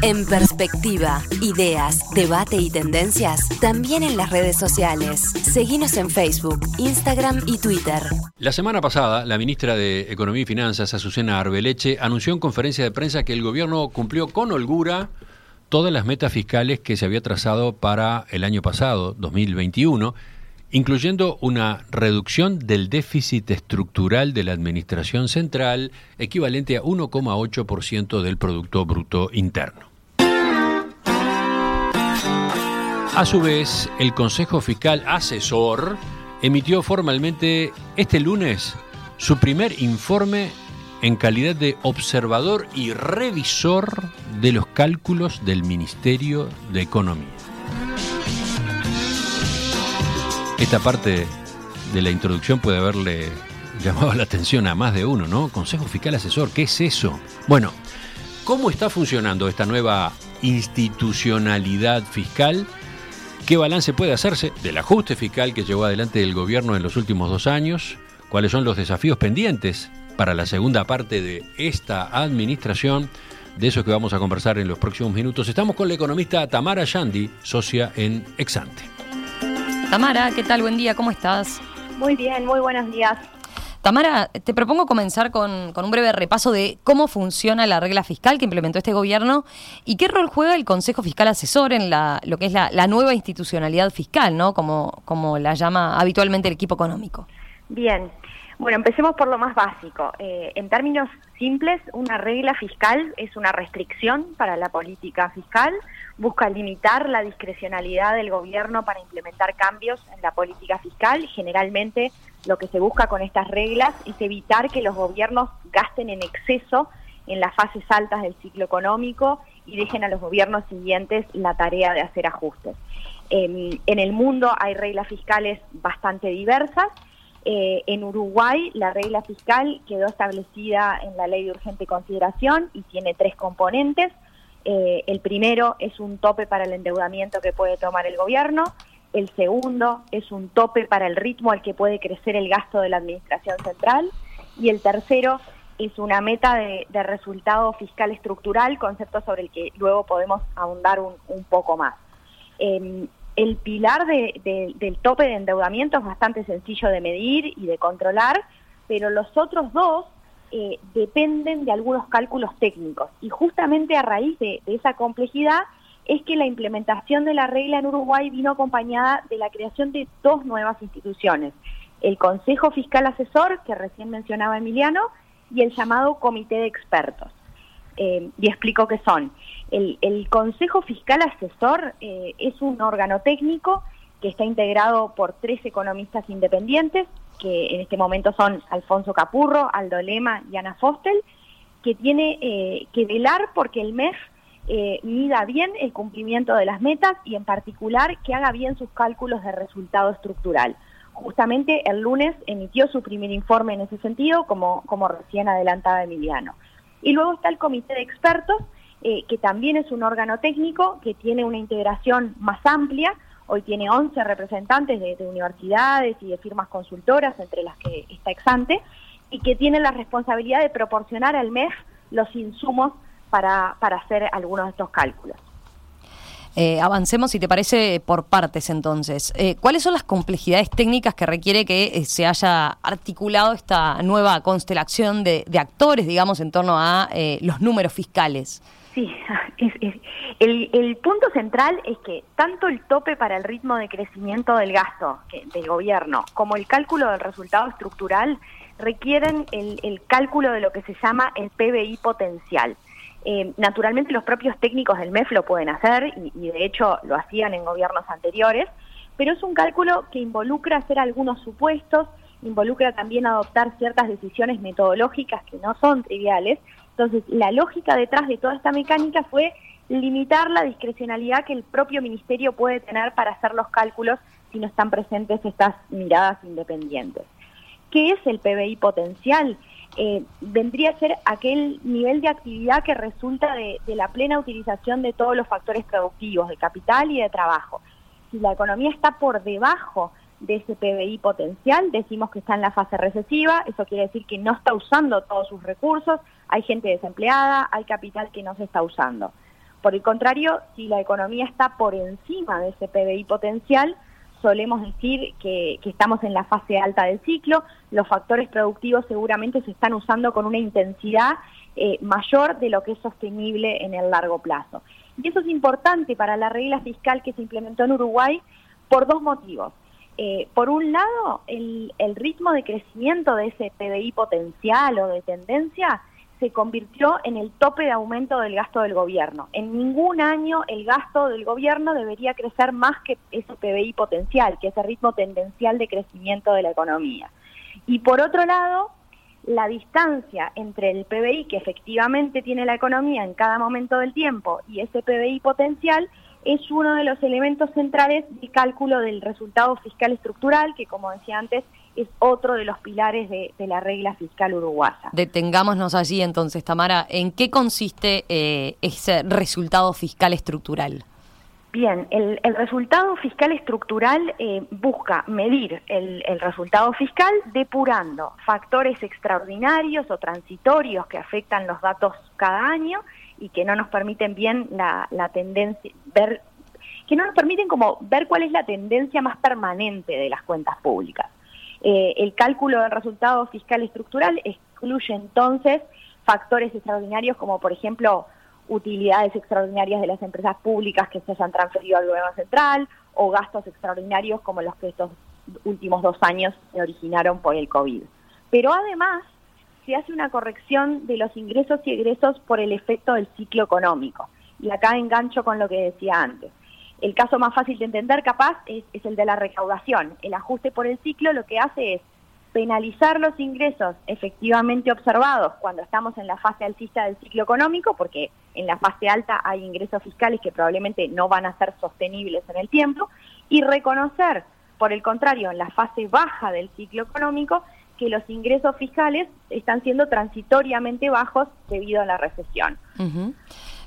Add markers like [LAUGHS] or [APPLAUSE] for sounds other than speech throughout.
En perspectiva, ideas, debate y tendencias, también en las redes sociales. Seguimos en Facebook, Instagram y Twitter. La semana pasada, la ministra de Economía y Finanzas, Azucena Arbeleche, anunció en conferencia de prensa que el gobierno cumplió con holgura todas las metas fiscales que se había trazado para el año pasado, 2021, incluyendo una reducción del déficit estructural de la Administración Central equivalente a 1,8% del Producto Bruto Interno. A su vez, el Consejo Fiscal Asesor emitió formalmente este lunes su primer informe en calidad de observador y revisor de los cálculos del Ministerio de Economía. Esta parte de la introducción puede haberle llamado la atención a más de uno, ¿no? Consejo Fiscal Asesor, ¿qué es eso? Bueno, ¿cómo está funcionando esta nueva institucionalidad fiscal? ¿Qué balance puede hacerse del ajuste fiscal que llevó adelante el gobierno en los últimos dos años? ¿Cuáles son los desafíos pendientes para la segunda parte de esta administración? De eso que vamos a conversar en los próximos minutos. Estamos con la economista Tamara Yandi, socia en Exante. Tamara, ¿qué tal? Buen día, ¿cómo estás? Muy bien, muy buenos días. Tamara, te propongo comenzar con, un breve repaso de cómo funciona la regla fiscal que implementó este gobierno y qué rol juega el Consejo Fiscal Asesor en la, lo que es la, nueva institucionalidad fiscal, ¿no? Como, como la llama habitualmente el equipo económico. Bien, bueno, empecemos por lo más básico. Eh, en términos simples, una regla fiscal es una restricción para la política fiscal, busca limitar la discrecionalidad del gobierno para implementar cambios en la política fiscal. Generalmente lo que se busca con estas reglas es evitar que los gobiernos gasten en exceso en las fases altas del ciclo económico y dejen a los gobiernos siguientes la tarea de hacer ajustes. en el mundo hay reglas fiscales bastante diversas eh, en Uruguay la regla fiscal quedó establecida en la ley de urgente consideración y tiene tres componentes. Eh, el primero es un tope para el endeudamiento que puede tomar el gobierno. El segundo es un tope para el ritmo al que puede crecer el gasto de la Administración Central. Y el tercero es una meta de, resultado fiscal estructural, concepto sobre el que luego podemos ahondar un, poco más. Em, el pilar del tope de endeudamiento es bastante sencillo de medir y de controlar, pero los otros dos eh, dependen de algunos cálculos técnicos. Y justamente a raíz de, esa complejidad es que la implementación de la regla en Uruguay vino acompañada de la creación de dos nuevas instituciones, el Consejo Fiscal Asesor, que recién mencionaba Emiliano, y el llamado Comité de Expertos. Eh, y explico qué son. El, Consejo Fiscal Asesor eh, es un órgano técnico que está integrado por tres economistas independientes, que en este momento son Alfonso Capurro, Aldo Lema y Ana Fostel, que tiene eh, que velar porque el MEF mida bien el cumplimiento de las metas y en particular que haga bien sus cálculos de resultado estructural. Justamente el lunes emitió su primer informe en ese sentido, como, como recién adelantaba Emiliano. Y luego está el comité de expertos, eh, que también es un órgano técnico que tiene una integración más amplia. Hoy tiene 11 representantes de, universidades y de firmas consultoras, entre las que está Exante, y que tiene la responsabilidad de proporcionar al MEF los insumos para, para hacer algunos de estos cálculos. Eh, avancemos, si te parece, por partes entonces. Eh, ¿Cuáles son las complejidades técnicas que requiere que eh, se haya articulado esta nueva constelación de, actores, digamos, en torno a los números fiscales? Sí, [LAUGHS] el, punto central es que tanto el tope para el ritmo de crecimiento del gasto del gobierno como el cálculo del resultado estructural requieren el cálculo de lo que se llama el PBI potencial. Eh, naturalmente los propios técnicos del MEF lo pueden hacer y, de hecho lo hacían en gobiernos anteriores, pero es un cálculo que involucra hacer algunos supuestos, involucra también adoptar ciertas decisiones metodológicas que no son triviales. Entonces, la lógica detrás de toda esta mecánica fue limitar la discrecionalidad que el propio ministerio puede tener para hacer los cálculos si no están presentes estas miradas independientes. ¿Qué es el PBI potencial? Eh, vendría a ser aquel nivel de actividad que resulta de, la plena utilización de todos los factores productivos, de capital y de trabajo. Si la economía está por debajo de ese PBI potencial, decimos que está en la fase recesiva, eso quiere decir que no está usando todos sus recursos, hay gente desempleada, hay capital que no se está usando. Por el contrario, si la economía está por encima de ese PBI potencial, solemos decir que, estamos en la fase alta del ciclo, los factores productivos seguramente se están usando con una intensidad eh, mayor de lo que es sostenible en el largo plazo. Y eso es importante para la regla fiscal que se implementó en Uruguay por dos motivos. Eh, por un lado, el, el ritmo de crecimiento de ese PBI potencial o de tendencia se convirtió en el tope de aumento del gasto del gobierno. En ningún año el gasto del gobierno debería crecer más que ese PBI potencial, que es el ritmo tendencial de crecimiento de la economía. Y por otro lado, la distancia entre el PBI que efectivamente tiene la economía en cada momento del tiempo y ese PBI potencial es uno de los elementos centrales del cálculo del resultado fiscal estructural, que como decía antes, es otro de los pilares de, la regla fiscal uruguaya. Detengámonos allí entonces, Tamara. ¿En qué consiste eh, ese resultado fiscal estructural? Bien, el, resultado fiscal estructural eh, busca medir el, resultado fiscal depurando factores extraordinarios o transitorios que afectan los datos cada año y que no nos permiten bien la, la tendencia, ver, que no nos permiten como ver cuál es la tendencia más permanente de las cuentas públicas. Eh, el cálculo del resultado fiscal estructural excluye entonces factores extraordinarios como por ejemplo utilidades extraordinarias de las empresas públicas que se hayan transferido al gobierno central o gastos extraordinarios como los que estos últimos dos años se originaron por el COVID. Pero además se hace una corrección de los ingresos y egresos por el efecto del ciclo económico. Y acá engancho con lo que decía antes. El caso más fácil de entender, capaz, es, el de la recaudación. El ajuste por el ciclo lo que hace es penalizar los ingresos efectivamente observados cuando estamos en la fase alcista del ciclo económico, porque en la fase alta hay ingresos fiscales que probablemente no van a ser sostenibles en el tiempo, y reconocer, por el contrario, en la fase baja del ciclo económico, que los ingresos fiscales están siendo transitoriamente bajos debido a la recesión.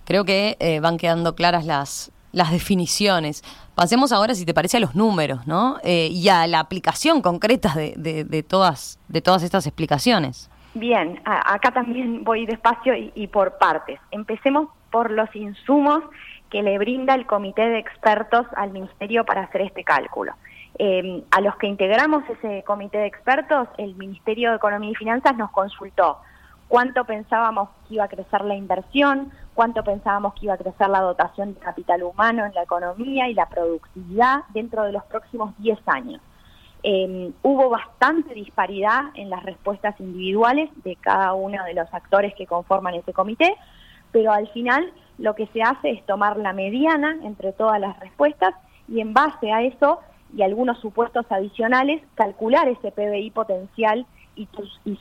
Creo que eh, van quedando claras las, las definiciones. Pasemos ahora, si te parece, a los números, ¿no? Eh, y a la aplicación concreta de, de, todas, de todas estas explicaciones. Bien, acá también voy despacio y, por partes. Empecemos por los insumos que le brinda el comité de expertos al Ministerio para hacer este cálculo. Eh, a los que integramos ese comité de expertos, el Ministerio de Economía y Finanzas nos consultó cuánto pensábamos que iba a crecer la inversión, cuánto pensábamos que iba a crecer la dotación de capital humano en la economía y la productividad dentro de los próximos 10 años. Em, hubo bastante disparidad en las respuestas individuales de cada uno de los actores que conforman ese comité, pero al final lo que se hace es tomar la mediana entre todas las respuestas y en base a eso y algunos supuestos adicionales calcular ese PBI potencial y,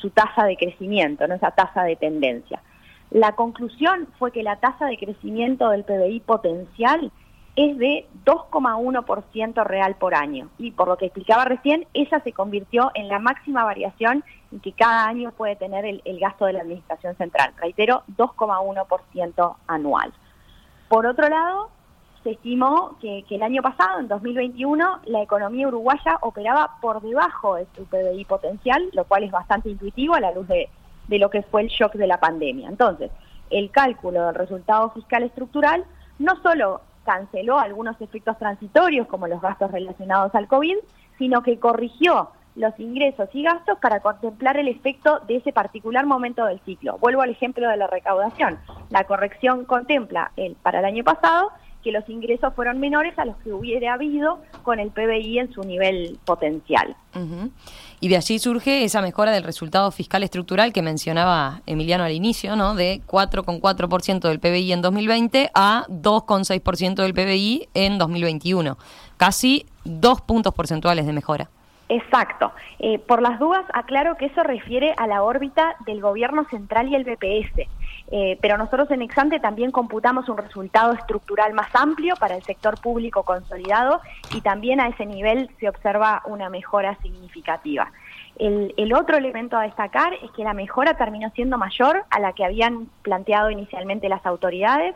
su tasa de crecimiento, ¿no? esa tasa de tendencia. La conclusión fue que la tasa de crecimiento del PBI potencial es de 2,1% real por año. Y por lo que explicaba recién, esa se convirtió en la máxima variación que cada año puede tener el, el gasto de la Administración Central. Reitero, 2,1% anual. Por otro lado, se estimó que, el año pasado, en 2021, la economía uruguaya operaba por debajo de su PBI potencial, lo cual es bastante intuitivo a la luz de, de lo que fue el shock de la pandemia. Entonces, el cálculo del resultado fiscal estructural no solo canceló algunos efectos transitorios como los gastos relacionados al COVID, sino que corrigió los ingresos y gastos para contemplar el efecto de ese particular momento del ciclo. Vuelvo al ejemplo de la recaudación. La corrección contempla el, para el año pasado que los ingresos fueron menores a los que hubiera habido con el PBI en su nivel potencial. Y de allí surge esa mejora del resultado fiscal estructural que mencionaba Emiliano al inicio, ¿no? De 4,4% del PBI en 2020 a 2,6% del PBI en 2021. Casi dos puntos porcentuales de mejora. Exacto. Eh, por las dudas, aclaro que eso refiere a la órbita del gobierno central y el BPS. Eh, pero nosotros en Exante también computamos un resultado estructural más amplio para el sector público consolidado y también a ese nivel se observa una mejora significativa. El, otro elemento a destacar es que la mejora terminó siendo mayor a la que habían planteado inicialmente las autoridades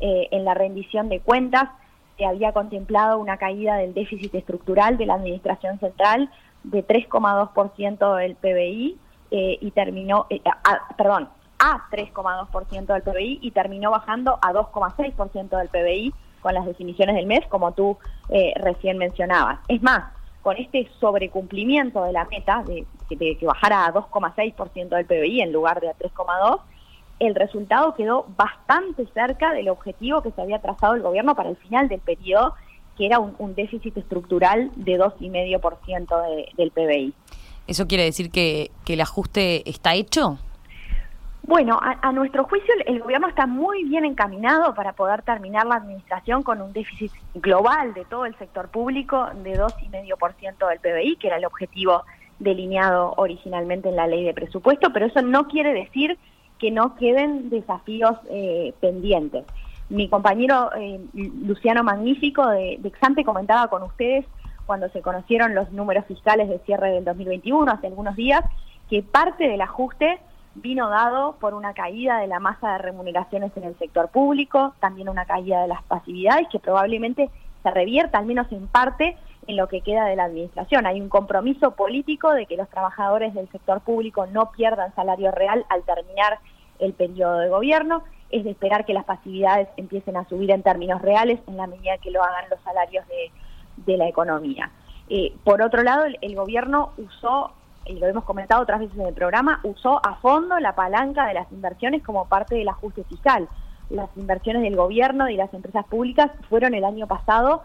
eh, en la rendición de cuentas se había contemplado una caída del déficit estructural de la Administración Central de 3,2% del PBI eh, y terminó, eh, ah, perdón, a 3,2% del PBI y terminó bajando a 2,6% del PBI con las definiciones del mes, como tú eh, recién mencionabas. Es más, con este sobrecumplimiento de la meta de, de que bajara a 2,6% del PBI en lugar de a 3,2%, el resultado quedó bastante cerca del objetivo que se había trazado el gobierno para el final del periodo, que era un, déficit estructural de 2,5% de, del PBI. ¿Eso quiere decir que, el ajuste está hecho? Bueno, a, nuestro juicio el, gobierno está muy bien encaminado para poder terminar la administración con un déficit global de todo el sector público de 2,5% del PBI, que era el objetivo delineado originalmente en la ley de presupuesto, pero eso no quiere decir que no queden desafíos eh, pendientes. Mi compañero eh, Luciano Magnífico de, de Exante comentaba con ustedes cuando se conocieron los números fiscales de cierre del 2021, hace algunos días, que parte del ajuste vino dado por una caída de la masa de remuneraciones en el sector público, también una caída de las pasividades que probablemente se revierta, al menos en parte, en lo que queda de la administración. Hay un compromiso político de que los trabajadores del sector público no pierdan salario real al terminar el periodo de gobierno. Es de esperar que las pasividades empiecen a subir en términos reales en la medida que lo hagan los salarios de, la economía. Eh, por otro lado, el, gobierno usó, y lo hemos comentado otras veces en el programa, usó a fondo la palanca de las inversiones como parte del ajuste fiscal. Las inversiones del gobierno y las empresas públicas fueron el año pasado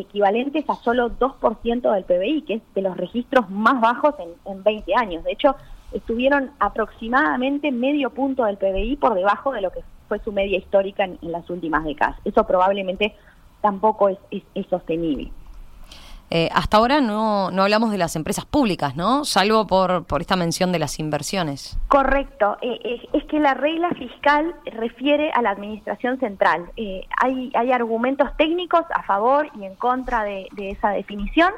equivalentes a solo 2% del PBI, que es de los registros más bajos en, en 20 años. De hecho, estuvieron aproximadamente medio punto del PBI por debajo de lo que fue su media histórica en, las últimas décadas. Eso probablemente tampoco es, es sostenible. Eh, hasta ahora no, no hablamos de las empresas públicas, ¿no? Salvo por, por esta mención de las inversiones. Correcto. Eh, eh, es que la regla fiscal refiere a la administración central. hay, hay argumentos técnicos a favor y en contra de, esa definición,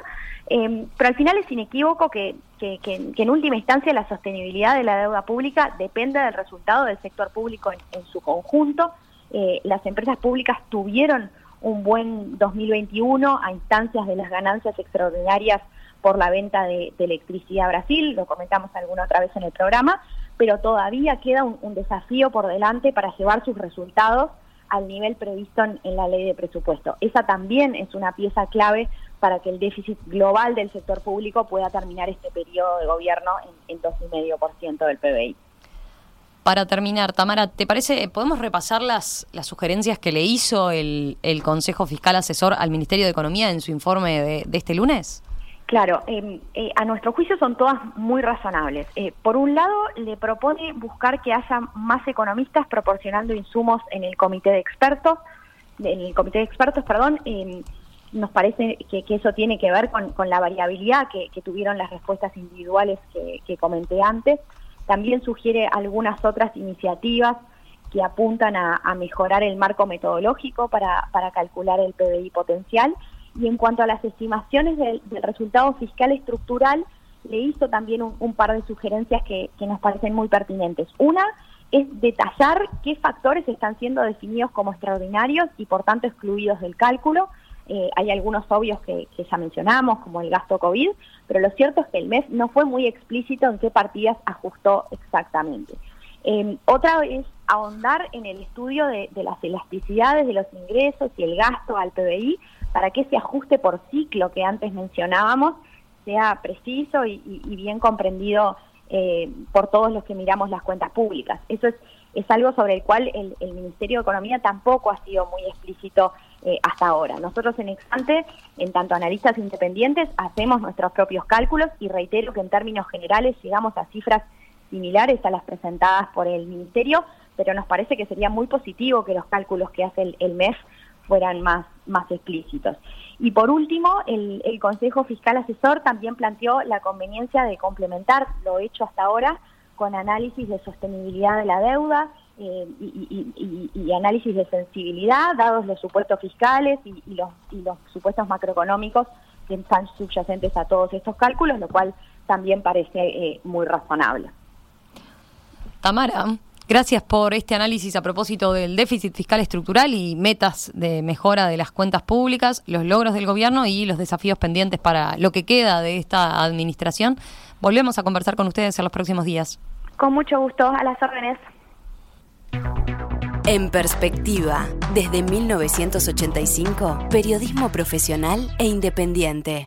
pero al final es inequívoco que, que, en última instancia la sostenibilidad de la deuda pública depende del resultado del sector público en su conjunto. las empresas públicas tuvieron un buen 2021 a instancias de las ganancias extraordinarias por la venta de, electricidad a Brasil, lo comentamos alguna otra vez en el programa, pero todavía queda un, desafío por delante para llevar sus resultados al nivel previsto en, la ley de presupuesto. Esa también es una pieza clave para que el déficit global del sector público pueda terminar este periodo de gobierno en, en 2,5% del PBI. Para terminar, Tamara, ¿te parece, podemos repasar las, las sugerencias que le hizo el, Consejo Fiscal Asesor al Ministerio de Economía en su informe de, este lunes? Claro, em, eh, a nuestro juicio son todas muy razonables. Eh, por un lado, le propone buscar que haya más economistas proporcionando insumos en el comité de expertos, en el comité de expertos, perdón. Em, nos parece que, eso tiene que ver con, la variabilidad que, tuvieron las respuestas individuales que comenté antes. También sugiere algunas otras iniciativas que apuntan a, mejorar el marco metodológico para, calcular el PBI potencial. Y en cuanto a las estimaciones del, resultado fiscal estructural, le hizo también un, par de sugerencias que, nos parecen muy pertinentes. Una es detallar qué factores están siendo definidos como extraordinarios y por tanto excluidos del cálculo. Eh, hay algunos obvios que, ya mencionamos, como el gasto COVID, pero lo cierto es que el mes no fue muy explícito en qué partidas ajustó exactamente. Em, otra es ahondar en el estudio de, las elasticidades de los ingresos y el gasto al PBI para que ese ajuste por ciclo que antes mencionábamos sea preciso y, bien comprendido eh, por todos los que miramos las cuentas públicas. Eso es, es algo sobre el cual el, el Ministerio de Economía tampoco ha sido muy explícito eh, hasta ahora. Nosotros en Exante, en tanto analistas independientes, hacemos nuestros propios cálculos y reitero que en términos generales llegamos a cifras similares a las presentadas por el Ministerio, pero nos parece que sería muy positivo que los cálculos que hace el, MEF fueran más, más explícitos. Y por último, el, el Consejo Fiscal Asesor también planteó la conveniencia de complementar lo hecho hasta ahora con análisis de sostenibilidad de la deuda, eh, y, análisis de sensibilidad, dados los supuestos fiscales y, los, los supuestos macroeconómicos que están subyacentes a todos estos cálculos, lo cual también parece eh, muy razonable. Tamara, gracias por este análisis a propósito del déficit fiscal estructural y metas de mejora de las cuentas públicas, los logros del gobierno y los desafíos pendientes para lo que queda de esta administración. Volvemos a conversar con ustedes en los próximos días. Con mucho gusto, a las órdenes. En perspectiva, desde 1985, periodismo profesional e independiente.